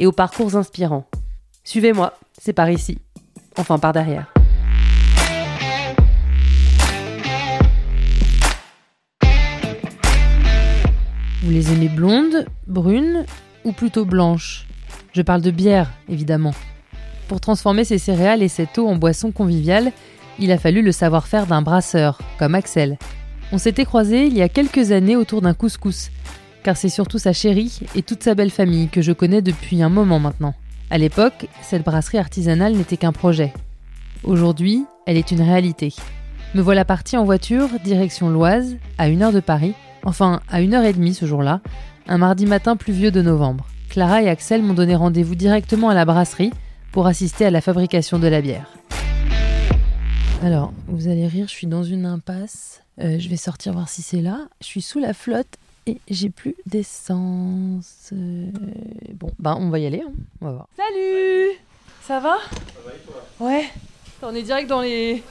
et aux parcours inspirants. Suivez-moi, c'est par ici. Enfin, par derrière. Vous les aimez blondes, brunes ou plutôt blanches? Je parle de bière, évidemment. Pour transformer ces céréales et cette eau en boisson conviviale, il a fallu le savoir-faire d'un brasseur, comme Axel. On s'était croisés il y a quelques années autour d'un couscous, car c'est surtout sa chérie et toute sa belle famille que je connais depuis un moment maintenant. À l'époque, cette brasserie artisanale n'était qu'un projet. Aujourd'hui, elle est une réalité. Me voilà partie en voiture, direction l'Oise, à une heure de Paris, enfin à une heure et demie ce jour-là, un mardi matin pluvieux de novembre. Clara et Axel m'ont donné rendez-vous directement à la brasserie pour assister à la fabrication de la bière. Alors, vous allez rire, je suis dans une impasse. Euh, je vais sortir voir si c'est là. Je suis sous la flotte et j'ai plus d'essence. Euh, Bon, bah on va y aller, hein. on va voir. Salut Ça va? Ça va et toi? Ouais. On est direct dans les,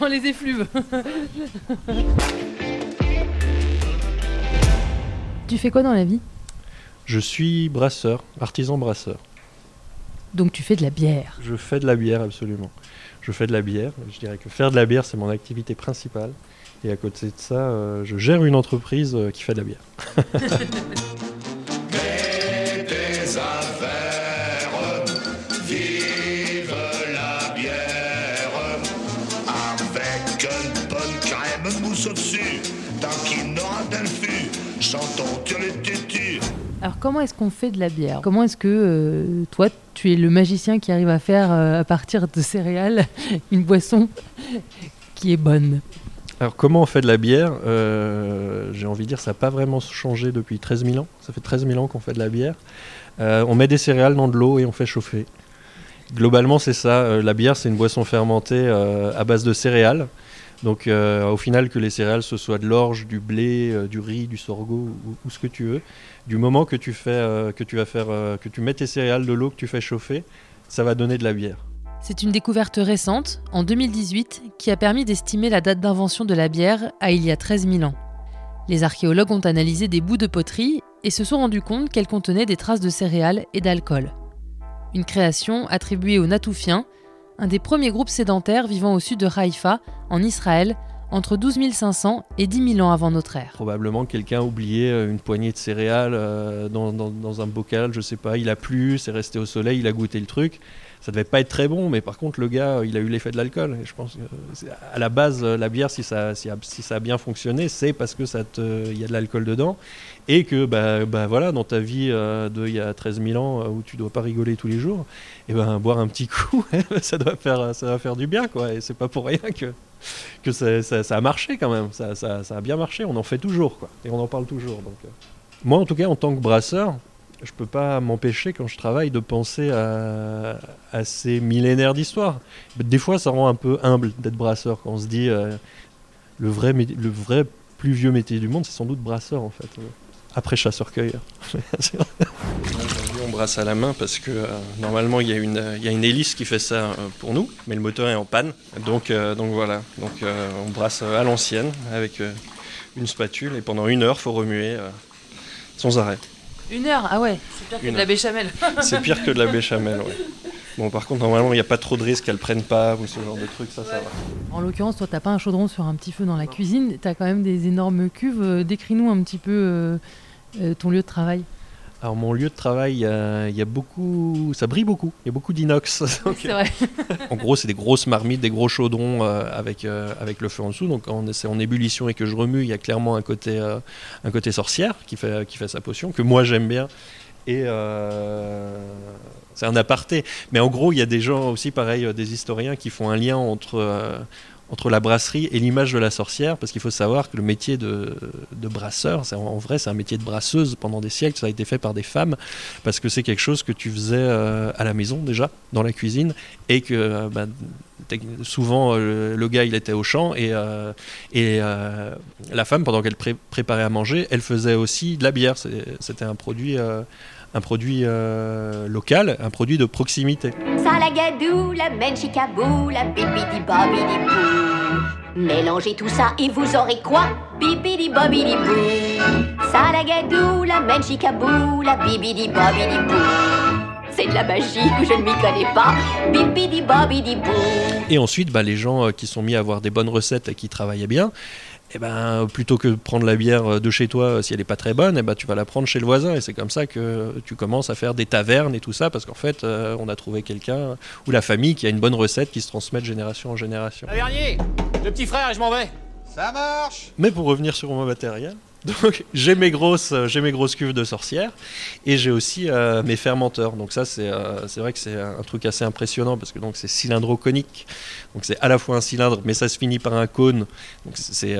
dans les effluves. tu fais quoi dans la vie? Je suis brasseur, artisan brasseur. Donc tu fais de la bière. Je fais de la bière, absolument. Je fais de la bière. Je dirais que faire de la bière, c'est mon activité principale. Et à côté de ça, euh, je gère une entreprise euh, qui fait de la bière. Alors comment est-ce qu'on fait de la bière? Comment est-ce que euh, toi, tu es le magicien qui arrive à faire à partir de céréales une boisson qui est bonne? Alors comment on fait de la bière Euh, J'ai envie de dire ça n'a pas vraiment changé depuis 13 000 ans. Ça fait 13 000 ans qu'on fait de la bière. Euh, on met des céréales dans de l'eau et on fait chauffer. Globalement c'est ça. Euh, la bière c'est une boisson fermentée à base de céréales. Donc au final que les céréales ce soit de l'orge, du blé, du riz, du sorgho ou, ou ce que tu veux. Du moment que tu fais, que tu vas faire, que tu mets tes céréales de l'eau que tu fais chauffer, ça va donner de la bière. C'est une découverte récente, en 2018, qui a permis d'estimer la date d'invention de la bière à il y a 13 000 ans. Les archéologues ont analysé des bouts de poterie et se sont rendus compte qu'elles contenaient des traces de céréales et d'alcool. Une création attribuée aux Natoufiens, un des premiers groupes sédentaires vivant au sud de Haïfa, en Israël, entre 12 500 et 10 000 ans avant notre ère. Probablement quelqu'un a oublié euh, une poignée de céréales euh, dans, dans- dans un bocal, je sais pas, il a plu, c'est resté au soleil, il a goûté le truc. Ça devait pas être très bon, mais par contre le gars, euh, il a eu l'effet de l'alcool. Et je pense que c'est- à la base, euh, la bière, si ça, si, ça a bien fonctionné, c'est parce que ça y a de l'alcool dedans et que bah, bah voilà, dans ta vie euh, il y a 13 000 ans euh, où tu dois pas rigoler tous les jours, et ben boire un petit coup, ça doit faire, ça va faire du bien quoi. Et c'est pas pour rien que que ça, a marché quand même. Ça, a bien marché. On en fait toujours, quoi. Et on en parle toujours. Euh. Moi, en tout cas, en tant que brasseur, je peux pas m'empêcher quand je travaille de penser à, ces millénaires d'histoire. Des fois, ça rend un peu humble d'être brasseur quand on se dit euh, le vrai, le vrai plus vieux métier du monde, c'est sans doute brasseur en fait. Euh, Après chasseur-cueilleur. On brasse à la main parce que euh, normalement il y, a une, il hélice qui fait ça euh, pour nous, mais le moteur est en panne. Donc, voilà, on brasse à l'ancienne avec une spatule et pendant une heure, faut remuer sans arrêt. Une heure Ah ouais, c'est pire que de la béchamel. C'est pire que de la béchamel, ouais. Bon, par contre, normalement, il n'y a pas trop de risques qu'elle prenne pas ou ce genre de trucs, ça, ça va. En l'occurrence, toi, t'as pas un chaudron sur un petit feu dans la cuisine, t'as quand même des énormes cuves. Euh, Décris-nous un petit peu euh, euh, ton lieu de travail. Alors, mon lieu de travail, il y a, il y a beaucoup. Ça brille beaucoup. Il y a beaucoup d'inox. Vrai. en gros, c'est des grosses marmites, des gros chaudrons euh, avec, euh, avec le feu en dessous. Donc, quand c'est en ébullition et que je remue, il y a clairement un côté, euh, un côté sorcière qui fait, qui fait sa potion, que moi j'aime bien. Et euh, c'est un aparté. Mais en gros, il y a des gens aussi, pareil, euh, des historiens qui font un lien entre, euh, entre la brasserie et l'image de la sorcière, parce qu'il faut savoir que le métier de, brasseur, en vrai, c'est un métier de brasseuse pendant des siècles. Ça a été fait par des femmes, parce que c'est quelque chose que tu faisais euh, à la maison déjà, dans la cuisine, et que euh, bah, souvent euh, le gars il était au champ et, la femme pendant qu'elle pré- préparait à manger, elle faisait aussi de la bière. C'était un produit. Un produit euh, local, un produit de proximité. Salagadou, la menchikabou, la bibidi babidi bou. Mélangez tout ça et vous aurez quoi? Bibidi babidi bou. Salagadou, la menchikabou, la bibidi babidi bou. C'est de la magie, je ne m'y connais pas. Bibidi babidi bou. Et ensuite, bah, les gens euh, qui sont mis à avoir des bonnes recettes et qui travaillaient bien, eh ben, plutôt que de prendre la bière euh, de chez toi, euh, si elle n'est pas très bonne, eh ben, tu vas la prendre chez le voisin. Et c'est comme ça que tu commences à faire des tavernes et tout ça, parce qu'en fait, euh, on a trouvé quelqu'un ou la famille qui a une bonne recette qui se transmet de génération en génération. Tavernier, le petit frère et je m'en vais. Ça marche Mais pour revenir sur mon matériel, donc j'ai mes grosses, euh, j'ai mes grosses cuves de sorcière et j'ai aussi euh, mes fermenteurs. Donc ça c'est, euh, c'est vrai que c'est un truc assez impressionnant parce que donc c'est cylindro-conique. Donc c'est à la fois un cylindre, mais ça se finit par un cône. Donc c'est,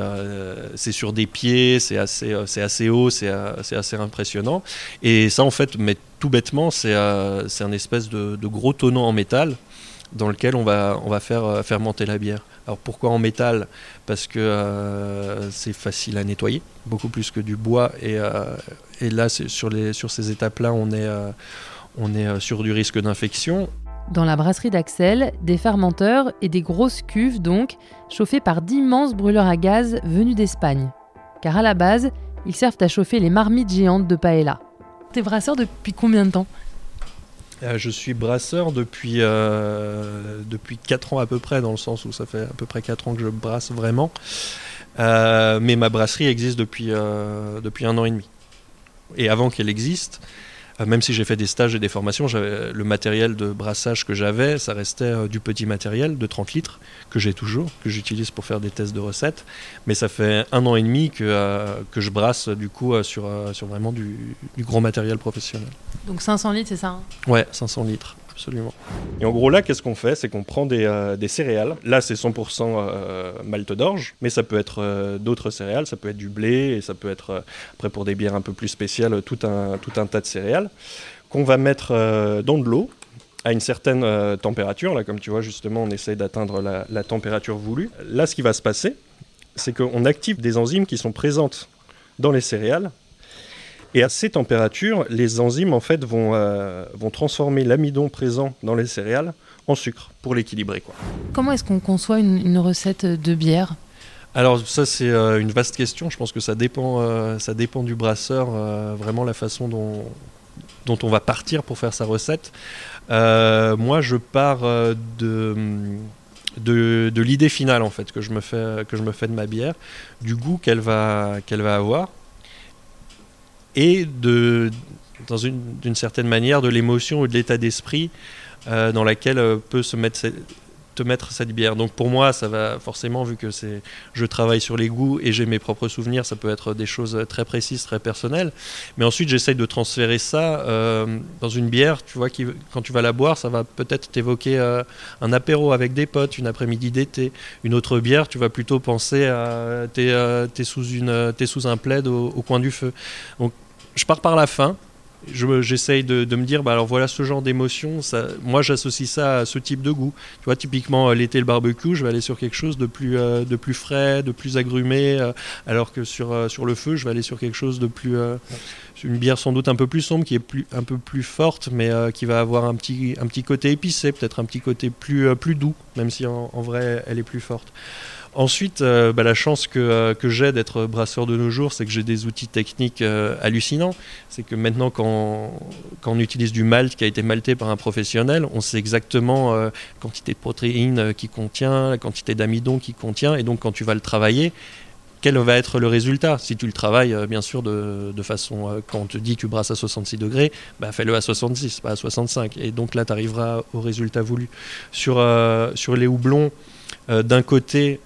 c'est sur des pieds, c'est assez, c'est assez haut, c'est, assez impressionnant. Et ça en fait, mais tout bêtement, c'est, c'est un espèce de gros tonneau en métal dans lequel on va, on va faire euh, fermenter la bière. Alors pourquoi en métal? Parce que euh, c'est facile à nettoyer, beaucoup plus que du bois. Et, euh, et là, sur, les, sur ces étapes-là, on est, euh, on est euh, sur du risque d'infection. Dans la brasserie d'Axel, des fermenteurs et des grosses cuves donc, chauffées par d'immenses brûleurs à gaz venus d'Espagne. Car à la base, ils servent à chauffer les marmites géantes de paella. T'es brasseur depuis combien de temps? Je suis brasseur depuis, euh, depuis 4 ans à peu près, dans le sens où ça fait à peu près 4 ans que je brasse vraiment. Euh, mais ma brasserie existe depuis, euh, un an et demi. Et avant qu'elle existe, euh, même si j'ai fait des stages et des formations, j'avais- le matériel de brassage que j'avais, ça restait euh, du petit matériel de 30 litres, que j'ai toujours, que j'utilise pour faire des tests de recettes. Mais ça fait un an et demi que, euh, que je brasse du coup euh, sur, euh, sur vraiment du, du gros matériel professionnel. Donc 500 litres, c'est ça hein? Ouais, 500 litres, absolument. Et en gros, là, qu'est-ce qu'on fait? C'est qu'on prend des, euh, des céréales. Là, c'est 100% euh, malte d'orge, mais ça peut être euh, d'autres céréales, ça peut être du blé, et ça peut être, après, pour des bières un peu plus spéciales, tout un, tout un tas de céréales qu'on va mettre dans de l'eau à une certaine température. Là, comme tu vois, justement, on essaye d'atteindre la température voulue. Là, ce qui va se passer, c'est qu'on active des enzymes qui sont présentes dans les céréales et à ces températures, les enzymes en fait vont, euh, vont transformer l'amidon présent dans les céréales en sucre pour l'équilibrer. Quoi. Comment est-ce qu'on conçoit une, une recette de bière? Alors ça c'est euh, une vaste question. Je pense que ça dépend, euh, ça dépend du brasseur, vraiment la façon dont, dont on va partir pour faire sa recette. Euh, moi je pars de de, de l'idée finale en fait que je me fais que je me fais de ma bière, du goût qu'elle va qu'elle va avoir et de dans une d'une certaine manière de l'émotion ou de l'état d'esprit euh, dans laquelle euh, peut se mettre cette- te mettre cette bière. Donc pour moi, ça va forcément vu que c'est je travaille sur les goûts et j'ai mes propres souvenirs, ça peut être des choses très précises, très personnelles. Mais ensuite, j'essaye de transférer ça euh, dans une bière. Tu vois, qui, quand tu vas la boire, ça va peut-être t'évoquer un apéro avec des potes, une après-midi d'été. Une autre bière, tu vas plutôt penser à t'es euh, t'es sous une t'es sous un plaid au, au coin du feu. Donc je pars par la fin. J'essaye de, me dire, bah alors voilà ce genre d'émotion. Moi, j'associe ça à ce type de goût. Tu vois, typiquement euh, l'été, le barbecue, je vais aller sur quelque chose de plus, euh, de plus frais, de plus agrumé, euh, alors que sur, le feu, je vais aller sur quelque chose de plus, une bière sans doute un peu plus sombre, qui est plus, un peu plus forte, mais euh, qui va avoir un petit, un petit côté épicé, peut-être un petit côté plus, euh, plus doux, même si en, vrai, elle est plus forte. Ensuite, euh, bah, la chance que, que j'ai d'être brasseur de nos jours, c'est que j'ai des outils techniques hallucinants. C'est que maintenant, quand, quand on utilise du malt qui a été malté par un professionnel, on sait exactement la quantité de protéines qu'il contient, la quantité d'amidon qu'il contient, et donc quand tu vas le travailler, quel va être le résultat Si tu le travailles, euh, bien sûr, de, façon, euh, quand on te dit que tu brasses à 66 degrés, bah, fais-le à 66, pas à 65. Et donc là, tu arriveras au résultat voulu. Sur, euh, les houblons, d'un côté,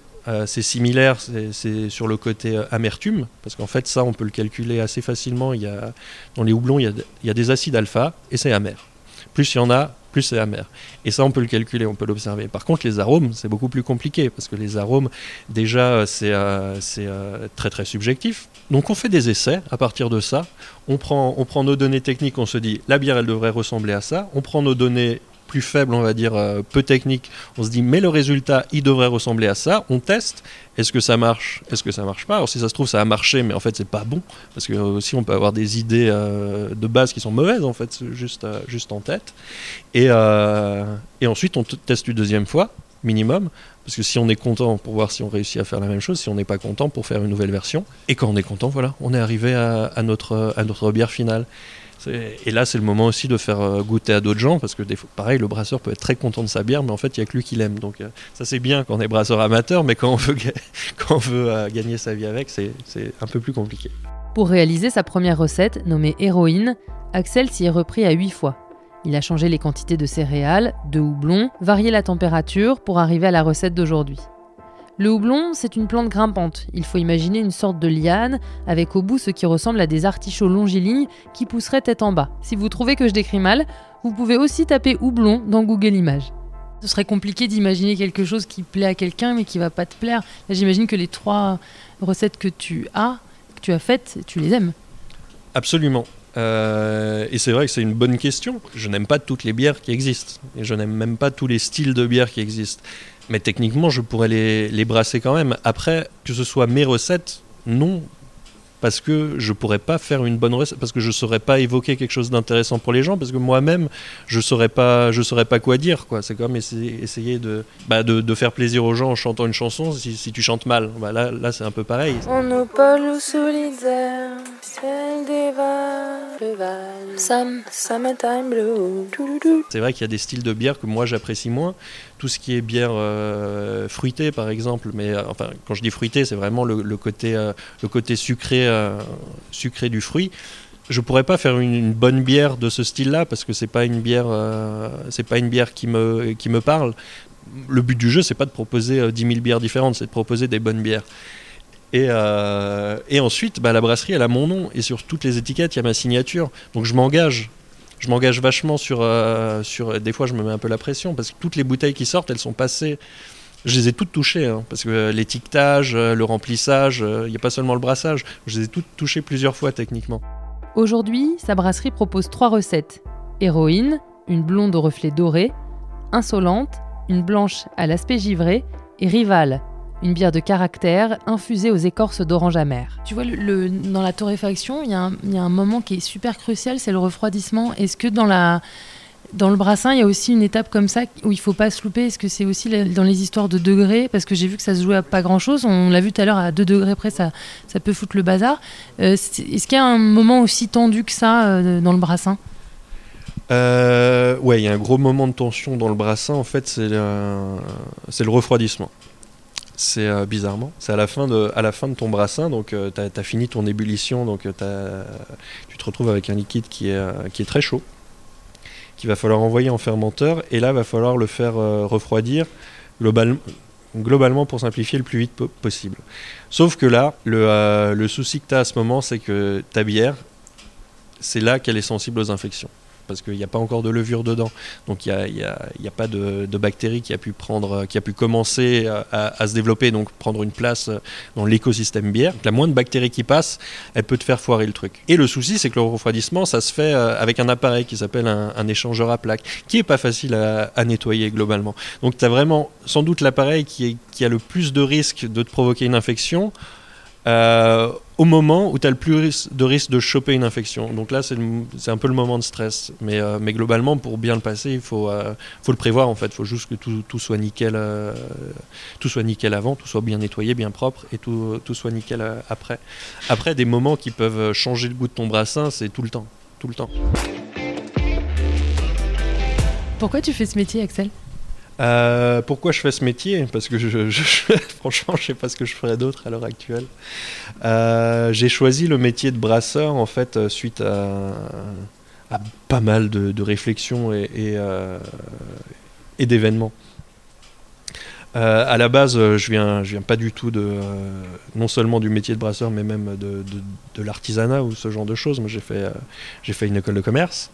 c'est similaire, c'est- sur le côté amertume, parce qu'en fait, ça, on peut le calculer assez facilement. Il y a, dans les houblons, il y a, il y a des acides alpha et c'est amer. Plus il y en a, c'est amer. Et ça, on peut le calculer, on peut l'observer. Par contre, les arômes, c'est beaucoup plus compliqué, parce que les arômes, déjà, c'est euh, euh, très très subjectif. Donc on fait des essais à partir de ça. On prend, on prend nos données techniques, on se dit, la bière, elle devrait ressembler à ça. On prend nos données plus faibles, on va dire, euh, peu techniques. On se dit, mais le résultat, il devrait ressembler à ça. On teste. Est-ce que ça marche? Est-ce que ça marche pas? Alors si ça se trouve, ça a marché, mais en fait, c'est pas bon. Parce que aussi, on peut avoir des idées euh, de base qui sont mauvaises, en fait, juste, euh, juste en tête. Et, euh, et ensuite, on teste une deuxième fois, minimum. Parce que si on est content pour voir si on réussit à faire la même chose, si on n'est pas content pour faire une nouvelle version. Et quand on est content, voilà, on est arrivé à notre, à notre bière finale. Et là, c'est le moment aussi de faire euh, goûter à d'autres gens, parce que des fois, pareil, le brasseur peut être très content de sa bière, mais en fait, il n'y a que lui qui l'aime. Donc euh, ça, c'est bien quand on est brasseur amateur, mais quand on veut, euh, gagner sa vie avec, c'est un peu plus compliqué. Pour réaliser sa première recette, nommée héroïne, Axel s'y est repris à 8 fois. Il a changé les quantités de céréales, de houblon, varié la température pour arriver à la recette d'aujourd'hui. Le houblon, c'est une plante grimpante. Il faut imaginer une sorte de liane avec au bout ce qui ressemble à des artichauts longilignes qui pousseraient tête en bas. Si vous trouvez que je décris mal, vous pouvez aussi taper houblon dans Google Images. Ce serait compliqué d'imaginer quelque chose qui plaît à quelqu'un mais qui va pas te plaire. Là, j'imagine que les trois recettes que tu as, que tu as faites, tu les aimes. Absolument. Euh, et c'est vrai que c'est une bonne question. Je n'aime pas toutes les bières qui existent. Et je n'aime même pas tous les styles de bières qui existent. Mais techniquement, je pourrais les, les brasser quand même. Après, que ce soit mes recettes, non. Parce que je pourrais pas faire une bonne recette, parce que je saurais pas évoquer quelque chose d'intéressant pour les gens, parce que moi-même, je saurais pas, je saurais pas quoi dire, quoi. C'est comme essayer, essayer de, bah, de, de faire plaisir aux gens en chantant une chanson si, si tu chantes mal. Bah, là, là c'est un peu pareil. Monopole des Sam, Summertime Blue. C'est vrai qu'il y a des styles de bière que moi j'apprécie moins. Tout ce qui est bière euh, fruitée, par exemple, mais euh, enfin, quand je dis fruitée, c'est vraiment le, le côté, euh, le côté sucré, euh, sucré du fruit. Je pourrais pas faire une, bonne bière de ce style-là parce que c'est pas une bière, euh, c'est pas une bière qui me, qui me parle. Le but du jeu, c'est pas de proposer euh, 10 000 bières différentes, c'est de proposer des bonnes bières. Et, euh, et ensuite, bah, la brasserie, elle a mon nom. Et sur toutes les étiquettes, il y a ma signature. Donc je m'engage. Je m'engage vachement sur, euh, sur. Des fois, je me mets un peu la pression parce que toutes les bouteilles qui sortent, elles sont passées. Je les ai toutes touchées. hein, parce que euh, l'étiquetage, euh, le remplissage, euh, il n'y a pas seulement le brassage. Je les ai toutes touchées plusieurs fois techniquement. Aujourd'hui, sa brasserie propose trois recettes. Héroïne, une blonde au reflet doré, Insolente, une blanche à l'aspect givré, et Rival, une bière de caractère infusée aux écorces d'orange amère. Tu vois, le, le- dans la torréfaction, il y, a un- il y a un moment qui est super crucial, c'est le refroidissement. Est-ce que dans, la, dans le brassin, il y a aussi une étape comme ça où il faut pas se louper Est-ce que c'est aussi dans les histoires de degrés? Parce que j'ai vu que ça se jouait à pas grand-chose. On l'a vu tout à l'heure, à 2 degrés près, ça, peut foutre le bazar. Euh, Est-ce qu'il y a un moment aussi tendu que ça euh, dans le brassin? Euh, ouais, il y a un gros moment de tension dans le brassin. En fait, c'est le, refroidissement. C'est euh, bizarrement, c'est à la fin de, à la fin de ton brassin, donc tu as, fini ton ébullition, donc euh, tu te retrouves avec un liquide euh, qui est très chaud, qu'il va falloir envoyer en fermenteur, et là, va falloir le faire euh, refroidir global- globalement pour simplifier le plus vite po- possible. Sauf que là, le, euh, le souci que tu as à ce moment, c'est que ta bière, c'est là qu'elle est sensible aux infections parce qu'il n'y a pas encore de levure dedans. Donc il n'y a, pas de, de bactéries qui a pu, prendre, qui a pu commencer à, à- se développer, donc prendre une place dans l'écosystème bière. Donc la moindre bactérie qui passe, elle peut te faire foirer le truc. Et le souci, c'est que le refroidissement, ça se fait euh, avec un appareil qui s'appelle un, échangeur à plaques, qui est pas facile à, nettoyer globalement. Donc tu as vraiment sans doute l'appareil qui, a le plus de risque de te provoquer une infection. euh, au moment où tu as le plus de risque de choper une infection. Donc là, c'est un peu le moment de stress. Mais, euh, mais globalement, pour bien le passer, il faut, euh, faut le prévoir en fait. Il faut juste que tout, tout soit nickel, euh, tout soit nickel avant, tout soit bien nettoyé, bien propre et tout, tout soit nickel après. Après, des moments qui peuvent changer le goût de ton brassin, c'est tout le temps. Tout le temps. Pourquoi tu fais ce métier, Axel? Euh, pourquoi je fais ce métier? Parce que franchement, je sais pas ce que je ferais d'autre à l'heure actuelle. Euh, J'ai choisi le métier de brasseur en fait euh, suite à, pas mal de, réflexions et, d'événements. À la base, je viens, je viens pas du tout de, non seulement du métier de brasseur, mais même de, de- l'artisanat ou ce genre de choses. Moi, j'ai fait, j'ai fait une école de commerce.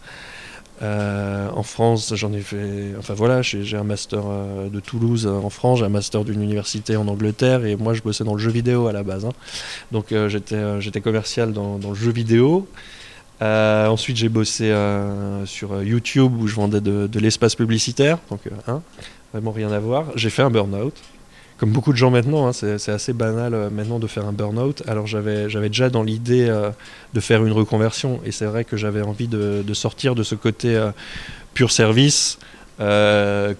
Euh, en France, j'en ai fait. Enfin voilà, j'ai un master euh, de Toulouse euh, en France, j'ai un master d'une université en Angleterre, et moi je bossais dans le jeu vidéo à la base. hein. Donc j'étais commercial dans, le jeu vidéo. Ensuite, j'ai bossé sur YouTube où je vendais de, l'espace publicitaire, donc hein, vraiment rien à voir. J'ai fait un burn-out. Comme beaucoup de gens maintenant, hein, c'est assez banal euh, maintenant de faire un burn-out. Alors j'avais déjà dans l'idée euh, de faire une reconversion, et c'est vrai que j'avais envie de, sortir de ce côté euh, pur service.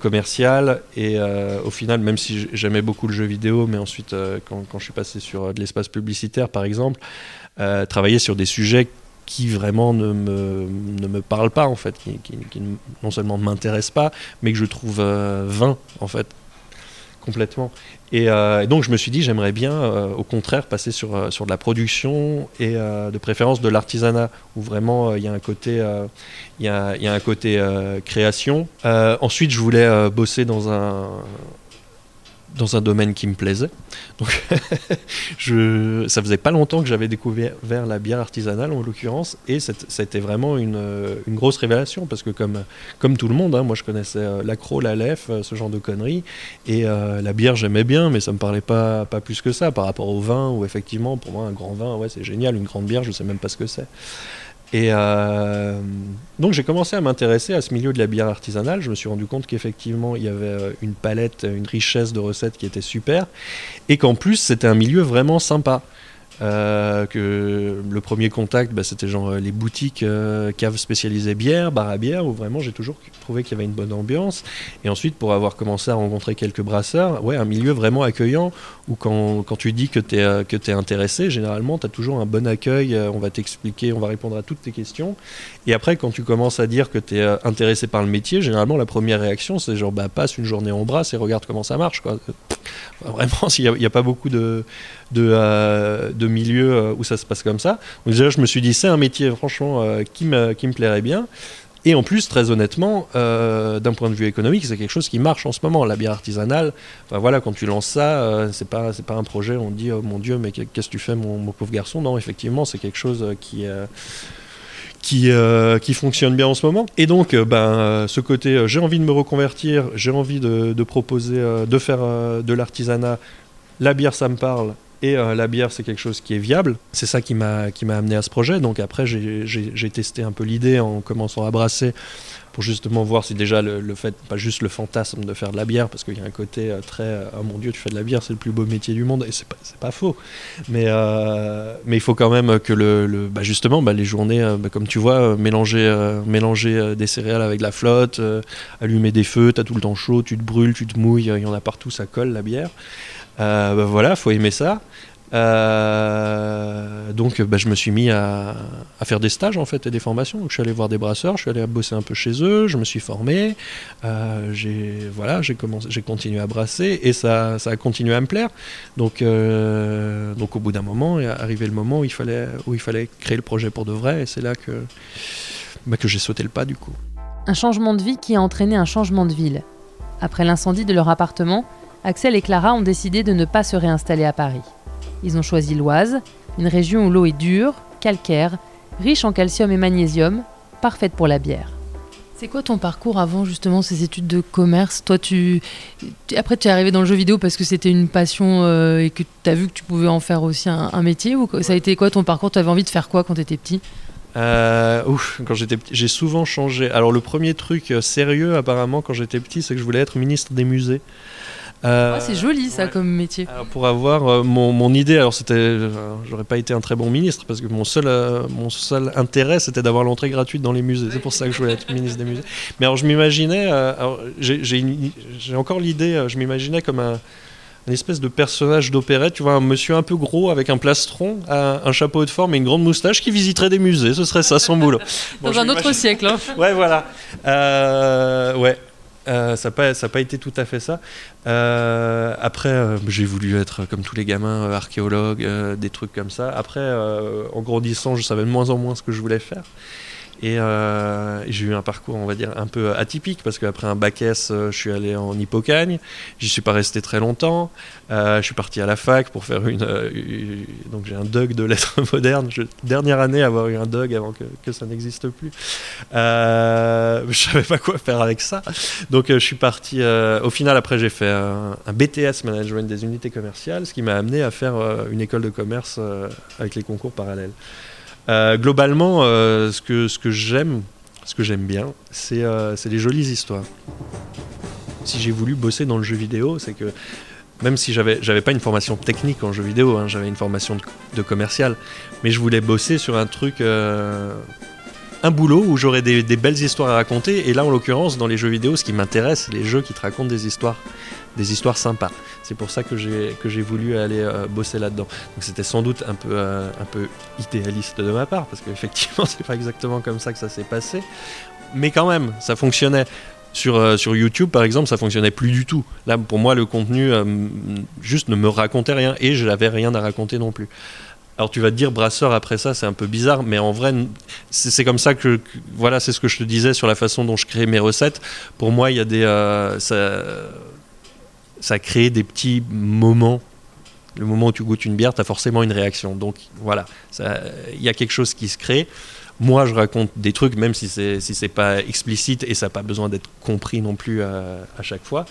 commercial et au final même si j'aimais beaucoup le jeu vidéo mais ensuite quand, quand je suis passé sur de l'espace publicitaire par exemple travailler sur des sujets qui vraiment ne me, ne me parlent pas en fait, qui, non seulement ne m'intéressent pas, mais que je trouve euh, vain en fait, complètement. Et, euh, et donc je me suis dit j'aimerais bien euh, au contraire passer sur, euh, sur de la production et de préférence de l'artisanat, où vraiment il y a un côté, y a, y a un côté création. Ensuite je voulais bosser dans un dans un domaine qui me plaisait. Donc, je, ça faisait pas longtemps que j'avais découvert vers la bière artisanale en l'occurrence, et été vraiment une, euh, une grosse révélation parce que comme, tout le monde, hein, moi je connaissais euh, l'accro, la lef, euh, ce genre de conneries, et la bière j'aimais bien, mais ça me parlait pas, pas plus que ça par rapport au vin, où effectivement pour moi un grand vin, ouais c'est génial, une grande bière je sais même pas ce que c'est. Et euh, donc j'ai commencé à m'intéresser à ce milieu de la bière artisanale. Je me suis rendu compte qu'effectivement il y avait euh, une palette, une richesse de recettes qui était super, et qu'en plus c'était un milieu vraiment sympa. Euh, que le premier contact, bah, c'était genre euh, les boutiques euh, caves spécialisées bière, bar à bière, où vraiment j'ai toujours trouvé qu'il y avait une bonne ambiance. Et ensuite, pour avoir commencé à rencontrer quelques brasseurs, ouais, un milieu vraiment accueillant, où quand, quand tu dis que tu es, que es intéressé, généralement, tu as toujours un bon accueil, euh, on va t'expliquer, on va répondre à toutes tes questions. Et après, quand tu commences à dire que tu es intéressé par le métier, généralement, la première réaction, c'est genre, bah, passe une journée en brasse et regarde comment ça marche. Quoi. Vraiment, il n'y a, pas beaucoup de, de, euh, de milieux euh, où ça se passe comme ça. Déjà, je me suis dit, c'est un métier, franchement, euh, qui, me, qui me plairait bien. Et en plus, très honnêtement, d'un point de vue économique, c'est quelque chose qui marche en ce moment. La bière artisanale, enfin voilà, quand tu lances ça, euh, c'est pas pas un projet. On dit oh mon Dieu, mais qu'est-ce que tu fais, mon, pauvre garçon? Non, effectivement, c'est quelque chose qui qui, qui fonctionne bien en ce moment. Et donc, ben, ce côté, j'ai envie de me reconvertir, j'ai envie de, de proposer, de faire de l'artisanat. La bière, ça me parle. Et euh, la bière, c'est quelque chose qui est viable. C'est ça qui m'a amené à ce projet. Donc après, j'ai- testé un peu l'idée en commençant à brasser pour justement voir si déjà le, fait, pas juste le fantasme de faire de la bière, parce qu'il y a un côté euh, très, euh, oh mon dieu, tu fais de la bière, c'est le plus beau métier du monde, et c'est pas, pas faux. Mais, mais il faut quand même que le, le- bah justement, bah les journées, bah comme tu vois, mélanger, mélanger des céréales avec la flotte, allumer des feux, t'as tout le temps chaud, tu te brûles, tu te mouilles, il y en a partout, ça colle la bière. Euh, bah voilà, faut aimer ça. Euh, donc bah, je me suis mis à, faire des stages en fait et des formations. Donc je suis allé voir des brasseurs, je suis allé bosser un peu chez eux, je me suis formé, euh, j'ai voilà, j'ai continué à brasser et ça, ça a continué à me plaire. Donc euh, au bout d'un moment est arrivé le moment où il fallait où il fallait créer le projet pour de vrai et c'est là que bah, que j'ai sauté le pas du coup. Un changement de vie qui a entraîné un changement de ville. Après l'incendie de leur appartement, Axel et Clara ont décidé de ne pas se réinstaller à Paris. Ils ont choisi l'Oise, une région où l'eau est dure, calcaire, riche en calcium et magnésium, parfaite pour la bière. C'est quoi ton parcours avant justement ces études de commerce? Toi, tu tu- après tu es arrivé dans le jeu vidéo parce que c'était une passion euh, et que tu as vu que tu pouvais en faire aussi un, un métier ou ça a été quoi ton parcours? Tu avais envie de faire quoi quand tu étais petit? Euh, ouf, quand j'étais petit, j'ai souvent changé. Alors le premier truc euh, sérieux apparemment quand j'étais petit, c'est que je voulais être ministre des musées. Euh, Ah, C'est joli ça ouais. comme métier. Alors, pour avoir euh, mon, mon idée, alors c'était, euh, j'aurais pas été un très bon ministre parce que mon seul, euh, mon seul intérêt c'était d'avoir l'entrée gratuite dans les musées. C'est pour ça que je voulais être ministre des musées. Mais alors je m'imaginais, euh, j'ai, encore l'idée, euh, je m'imaginais comme un, une espèce de personnage d'opérette, tu vois, un monsieur un peu gros avec un plastron, un, chapeau de forme et une grande moustache qui visiterait des musées. Ce serait ça son boulot. Bon, Dans un autre siècle. hein. Ouais, voilà. Euh, ouais. Euh, ça n'a pas, pas été tout à fait ça. Euh, après, euh, j'ai voulu être, comme tous les gamins, archéologue, des trucs comme ça. Après, en grandissant, je savais de moins en moins ce que je voulais faire. Et euh, j'ai eu un parcours, on va dire, un peu atypique parce qu'après un bac S, euh, je suis allé en Hippocagne. J'y suis pas resté très longtemps. Euh, je suis parti à la fac pour faire une. donc j'ai un DUG de lettres modernes. Dernière année à avoir eu un DUG avant que, ça n'existe plus. Euh, je savais pas quoi faire avec ça. Donc je suis parti. au final, après, j'ai fait un, un BTS Management des unités commerciales, ce qui m'a amené à faire une école de commerce avec les concours parallèles. Euh, globalement, euh, ce que, ce que j'aime, ce que j'aime bien, c'est euh, les jolies histoires. Si j'ai voulu bosser dans le jeu vidéo, c'est que même si j'avais j'avais pas une formation technique en jeu vidéo, hein, j'avais une formation de, de commercial, mais je voulais bosser sur un truc, euh, un boulot où j'aurais des, belles histoires à raconter. Et là, en l'occurrence, dans les jeux vidéo, ce qui m'intéresse, c'est les jeux qui te racontent des histoires, des histoires sympas. C'est pour ça que j'ai voulu aller euh, bosser là-dedans. Donc c'était sans doute un peu euh, un peu idéaliste de ma part parce qu'effectivement c'est pas exactement comme ça que ça s'est passé, mais quand même ça fonctionnait. Sur, euh, YouTube, par exemple, ça fonctionnait plus du tout. Là, pour moi, le contenu juste ne me racontait rien et je n'avais rien à raconter non plus. Alors tu vas te dire brasseur après ça, c'est un peu bizarre, mais en vrai, c'est comme ça que, voilà, c'est ce que je te disais sur la façon dont je crée mes recettes. Pour moi, il y a des, euh, ça, crée des petits moments. Le moment où tu goûtes une bière, tu as forcément une réaction. Donc voilà, il y a quelque chose qui se crée. Moi, je raconte des trucs, même si c'est si pas explicite et ça n'a pas besoin d'être compris non plus à, à chaque fois.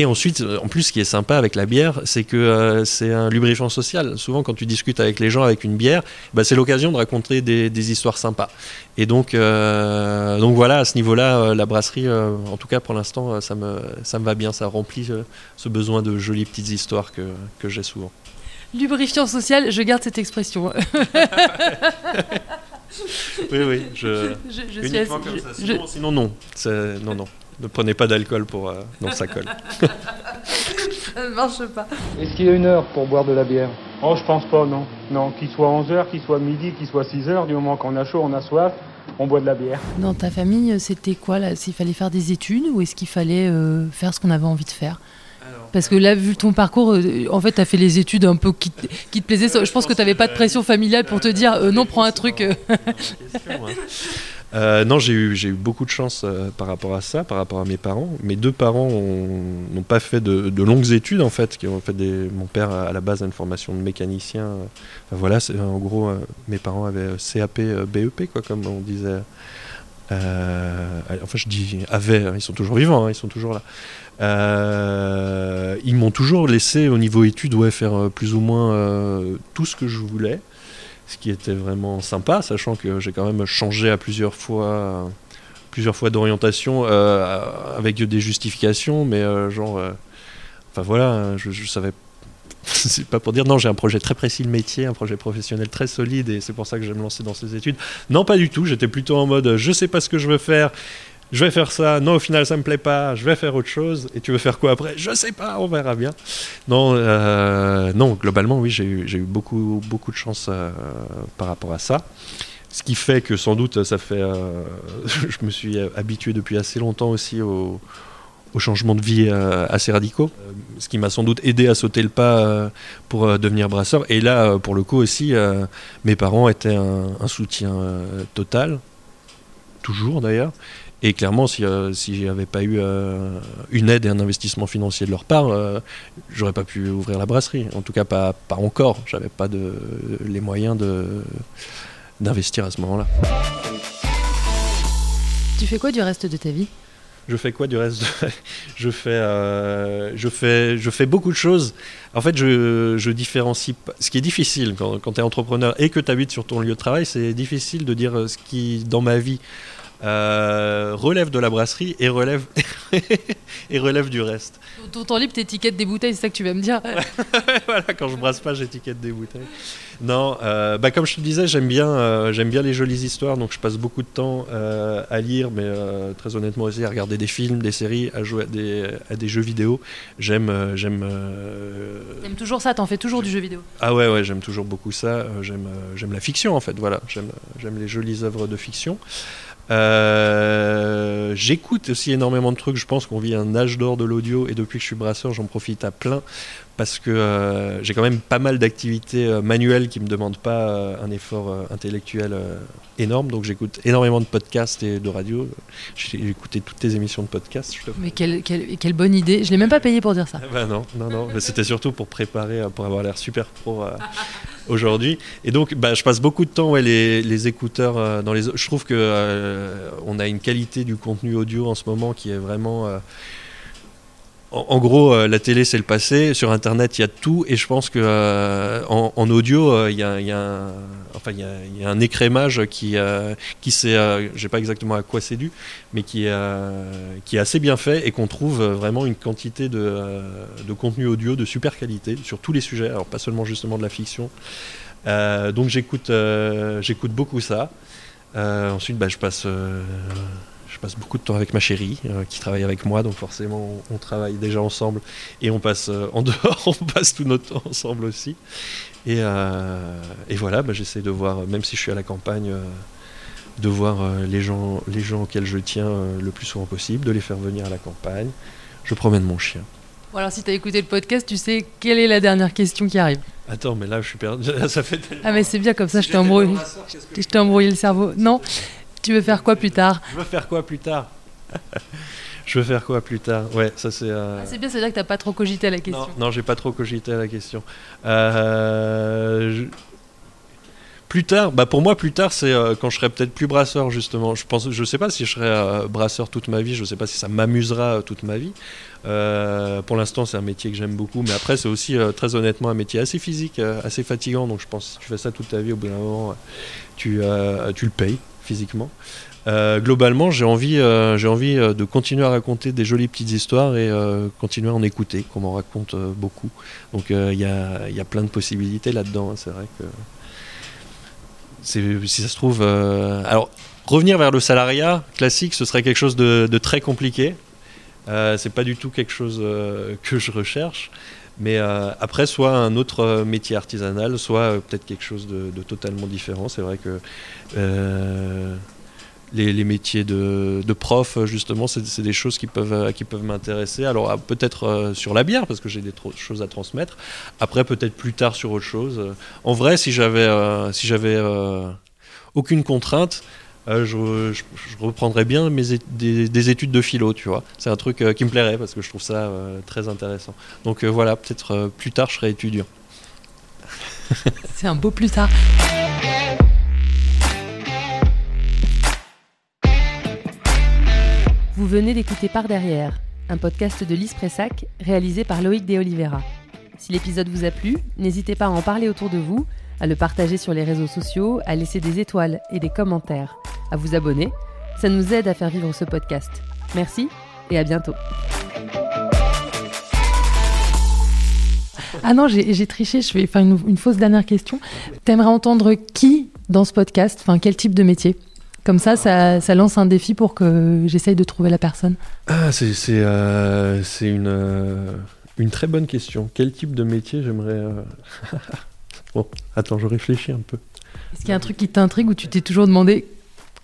Et ensuite, en plus, ce qui est sympa avec la bière, c'est que euh, c'est un lubrifiant social. Souvent, quand tu discutes avec les gens avec une bière, bah, c'est l'occasion de raconter des, des histoires sympas. Et donc, euh, donc voilà, à ce niveau-là, euh, la brasserie, euh, en tout cas pour l'instant, ça me, ça me va bien. Ça remplit euh, ce besoin de jolies petites histoires que, que j'ai souvent. Lubrifiant social, je garde cette expression. Oui, oui, je, Je, je suis assez- comme ça. je- Sinon, sinon, non. Non, non. Ne prenez pas d'alcool pour. euh, Non, ça colle. ça ne marche pas. Est-ce qu'il y a une heure pour boire de la bière? Oh, je pense pas, non. Non, qu'il soit 11h, qu'il soit midi, qu'il soit 6h, du moment qu'on a chaud, on a soif, on boit de la bière. Dans ta famille, c'était quoi là? S'il fallait faire des études ou est-ce qu'il fallait euh, faire ce qu'on avait envie de faire? Parce que là, vu ton parcours, euh, en fait, tu as fait les études un peu qui, te- qui te plaisaient. je pense que tu n'avais pas de pression familiale pour te dire euh, non, prends un truc. euh. Euh, non, j'ai eu, beaucoup de chance euh, par rapport à ça, par rapport à mes parents. Mes deux parents ont- n'ont pas fait de, de longues études en fait. Qui ont fait des, mon père à la base a une formation de mécanicien. euh, enfin, voilà, en gros, mes parents avaient CAP, BEP quoi, comme on disait. Euh, enfin, je dis avaient, hein, ils sont toujours vivants, hein, ils sont toujours là. Euh, ils m'ont toujours laissé au niveau études ouais, faire euh, plus ou moins tout ce que je voulais ce qui était vraiment sympa, sachant que j'ai quand même changé à plusieurs fois, plusieurs fois d'orientation avec des justifications, mais genre, enfin voilà, je, je savais. C'est pas pour dire non, j'ai un projet très précis de métier, un projet professionnel très solide et c'est pour ça que je vais me lancer dans ces études. Non, pas du tout. J'étais plutôt en mode je sais pas ce que je veux faire, je vais faire ça. Non, au final, ça me plaît pas. Je vais faire autre chose. Et tu veux faire quoi après? Je sais pas. On verra bien. Non, euh, non. Globalement, oui, j'ai eu, beaucoup, beaucoup de chance euh, par rapport à ça. Ce qui fait que sans doute, ça fait. euh, je me suis habitué depuis assez longtemps aussi au, au changement de vie euh, assez radicaux. Euh, ce qui m'a sans doute aidé à sauter le pas euh, pour devenir brasseur. Et là, pour le coup aussi, mes parents étaient un, soutien total. Toujours d'ailleurs. Et clairement, si, j'avais pas eu une aide et un investissement financier de leur part, j'aurais pas pu ouvrir la brasserie. En tout cas, pas, encore. J'avais pas les moyens d'investir à ce moment-là. Tu fais quoi du reste de ta vie? Je fais quoi du reste je, fais, euh, je, fais, je fais beaucoup de choses. En fait, je, je différencie pas. Ce qui est difficile quand, quand tu es entrepreneur et que tu habites sur ton lieu de travail, c'est difficile de dire ce qui, dans ma vie, euh, relève de la brasserie et relève, et relève du reste. Ton temps libre, t'étiquettes des bouteilles, c'est ça que tu vas me dire voilà, quand je brasse pas, j'étiquette des bouteilles. Non, euh, bah comme je te disais, j'aime bien, euh, j'aime bien les jolies histoires, donc je passe beaucoup de temps à lire, mais très honnêtement aussi à regarder des films, des séries, à jouer à des, à des jeux vidéo. J'aime, j'aime. T'aimes toujours ça, t'en fais toujours du jeu vidéo. Ah ouais, ouais, j'aime toujours beaucoup ça. J'aime, j'aime la fiction en fait. Voilà, j'aime, j'aime les jolies œuvres de fiction. Euh, J'écoute aussi énormément de trucs. Je pense qu'on vit un âge d'or de l'audio et depuis que je suis brasseur, j'en profite à plein parce que euh, j'ai quand même pas mal d'activités euh, manuelles qui me demandent pas euh, un effort intellectuel énorme. Donc j'écoute énormément de podcasts et de radio. J'ai écouté toutes tes émissions de podcasts. Je Mais quelle, quelle, quelle bonne idée. Je l'ai même pas payé pour dire ça. bah non, non, non. C'était surtout pour préparer, pour avoir l'air super pro aujourd'hui. Et donc, bah, je passe beaucoup de temps, ouais, les, les écouteurs dans les. Je trouve que euh, on a une qualité du contenu audio en ce moment qui est vraiment. En, gros, euh, la télé c'est le passé. Sur Internet, il y a tout, et je pense que euh, audio, il y, a, un, écrémage qui, euh, qui euh, je sais pas exactement à quoi c'est dû, mais qui est, assez bien fait et qu'on trouve vraiment une quantité de, contenu audio de super qualité sur tous les sujets, alors pas seulement justement de la fiction. Donc j'écoute, j'écoute beaucoup ça. Ensuite, bah, je passe, passe beaucoup de temps avec ma chérie euh, qui travaille avec moi, donc forcément on, on travaille déjà ensemble et on passe euh, en dehors, on passe tout notre temps ensemble aussi. Et, euh, et voilà, bah, j'essaie de voir, même si je suis à la campagne, de voir les gens, les gens auxquels je tiens le plus souvent possible, de les faire venir à la campagne. Je promène mon chien. Bon, alors si t'as écouté le podcast, tu sais quelle est la dernière question qui arrive. Attends, mais là je suis perdu. Ça fait tellement- Ah mais c'est bien comme ça, je t'ai embrouillé. Je t'ai embrouillé le cerveau. Non Tu veux faire quoi plus tard Je veux faire quoi plus tard Je veux faire quoi plus tard Ouais, ça c'est. euh, Ah, C'est bien, c'est-à-dire que t'as pas trop cogité à la question. Non, non j'ai pas trop cogité à la question. Euh, je- Plus tard, bah pour moi plus tard c'est euh, quand je serai peut-être plus brasseur justement. Je pense, je sais pas si je serai euh, brasseur toute ma vie. Je sais pas si ça m'amusera toute ma vie. Pour l'instant c'est un métier que j'aime beaucoup, mais après c'est aussi très honnêtement un métier assez physique, assez fatigant. Donc je pense que si tu fais ça toute ta vie, au bout d'un moment, tu, tu le payes Euh, globalement, j'ai envie, euh, j'ai envie euh, de continuer à raconter des jolies petites histoires et continuer à en écouter, qu'on m'en raconte beaucoup. Donc il y, a, y a plein de possibilités là-dedans. hein. C'est vrai que si ça se trouve, alors revenir vers le salariat classique, ce serait quelque chose de, de très compliqué. C'est pas du tout quelque chose que je recherche. Mais euh, après, soit un autre euh, métier artisanal, soit euh, peut-être quelque chose de, totalement différent. C'est vrai que les, métiers de, de prof, justement, c'est des choses qui peuvent, qui peuvent m'intéresser. Alors, ah, peut-être sur la bière, parce que j'ai des choses à transmettre. Après, peut-être plus tard sur autre chose. En vrai, si j'avais si j'avais aucune contrainte, euh, je, je- reprendrais bien mes des, des études de philo, tu vois. C'est un truc euh, qui me plairait, parce que je trouve ça euh, très intéressant. Donc voilà, peut-être plus tard, je serai étudiant. C'est un beau plus tard. Vous venez d'écouter Par Derrière, un podcast de Lise Pressac réalisé par Loïc De Oliveira. Si l'épisode vous a plu, n'hésitez pas à en parler autour de vous, à le partager sur les réseaux sociaux, à laisser des étoiles et des commentaires, à vous abonner. Ça nous aide à faire vivre ce podcast. Merci et à bientôt. Ah non, j'ai triché, je vais faire une, une fausse dernière question. T'aimerais entendre qui dans ce podcast? Enfin, quel type de métier? Comme ça, ça, ça lance un défi pour que j'essaye de trouver la personne. Ah, c'est c'est, euh, c'est une, euh, une très bonne question. Quel type de métier j'aimerais... euh, bon, attends, je réfléchis un peu. Est-ce qu'il y a un truc qui t'intrigue ou tu t'es toujours demandé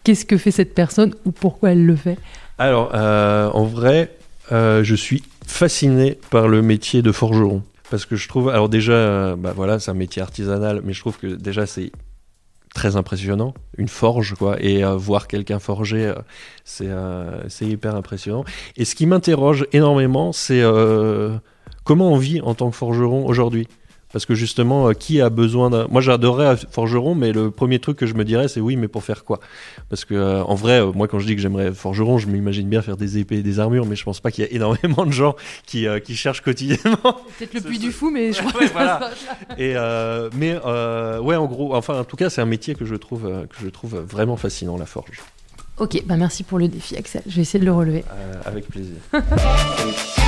qu'est-ce que fait cette personne ou pourquoi elle le fait? Alors, euh, en vrai, euh, je suis fasciné par le métier de forgeron. Parce que je trouve, alors déjà, euh, bah voilà, c'est un métier artisanal, mais je trouve que déjà c'est très impressionnant, une forge quoi, et euh, voir quelqu'un forger, euh, c'est euh, hyper impressionnant. Et ce qui m'interroge énormément, c'est comment on vit en tant que forgeron aujourd'hui? Parce que justement, euh, qui a besoin d'un. Moi, j'adorerais forgeron, mais le premier truc que je me dirais, c'est oui, mais pour faire quoi? Parce que, euh, en vrai, euh, moi, quand je dis que j'aimerais forgeron, je m'imagine bien faire des épées et des armures, mais je pense pas qu'il y a énormément de gens qui, euh, qui cherchent quotidiennement. Peut-être le puits du fou, mais je crois Ouais, que voilà. Et euh, mais euh, ouais, en gros, enfin, en tout cas, c'est un métier que je trouve euh, que je trouve vraiment fascinant, la forge. Ok, bah merci pour le défi, Axel. Je vais essayer de le relever. Euh, avec plaisir.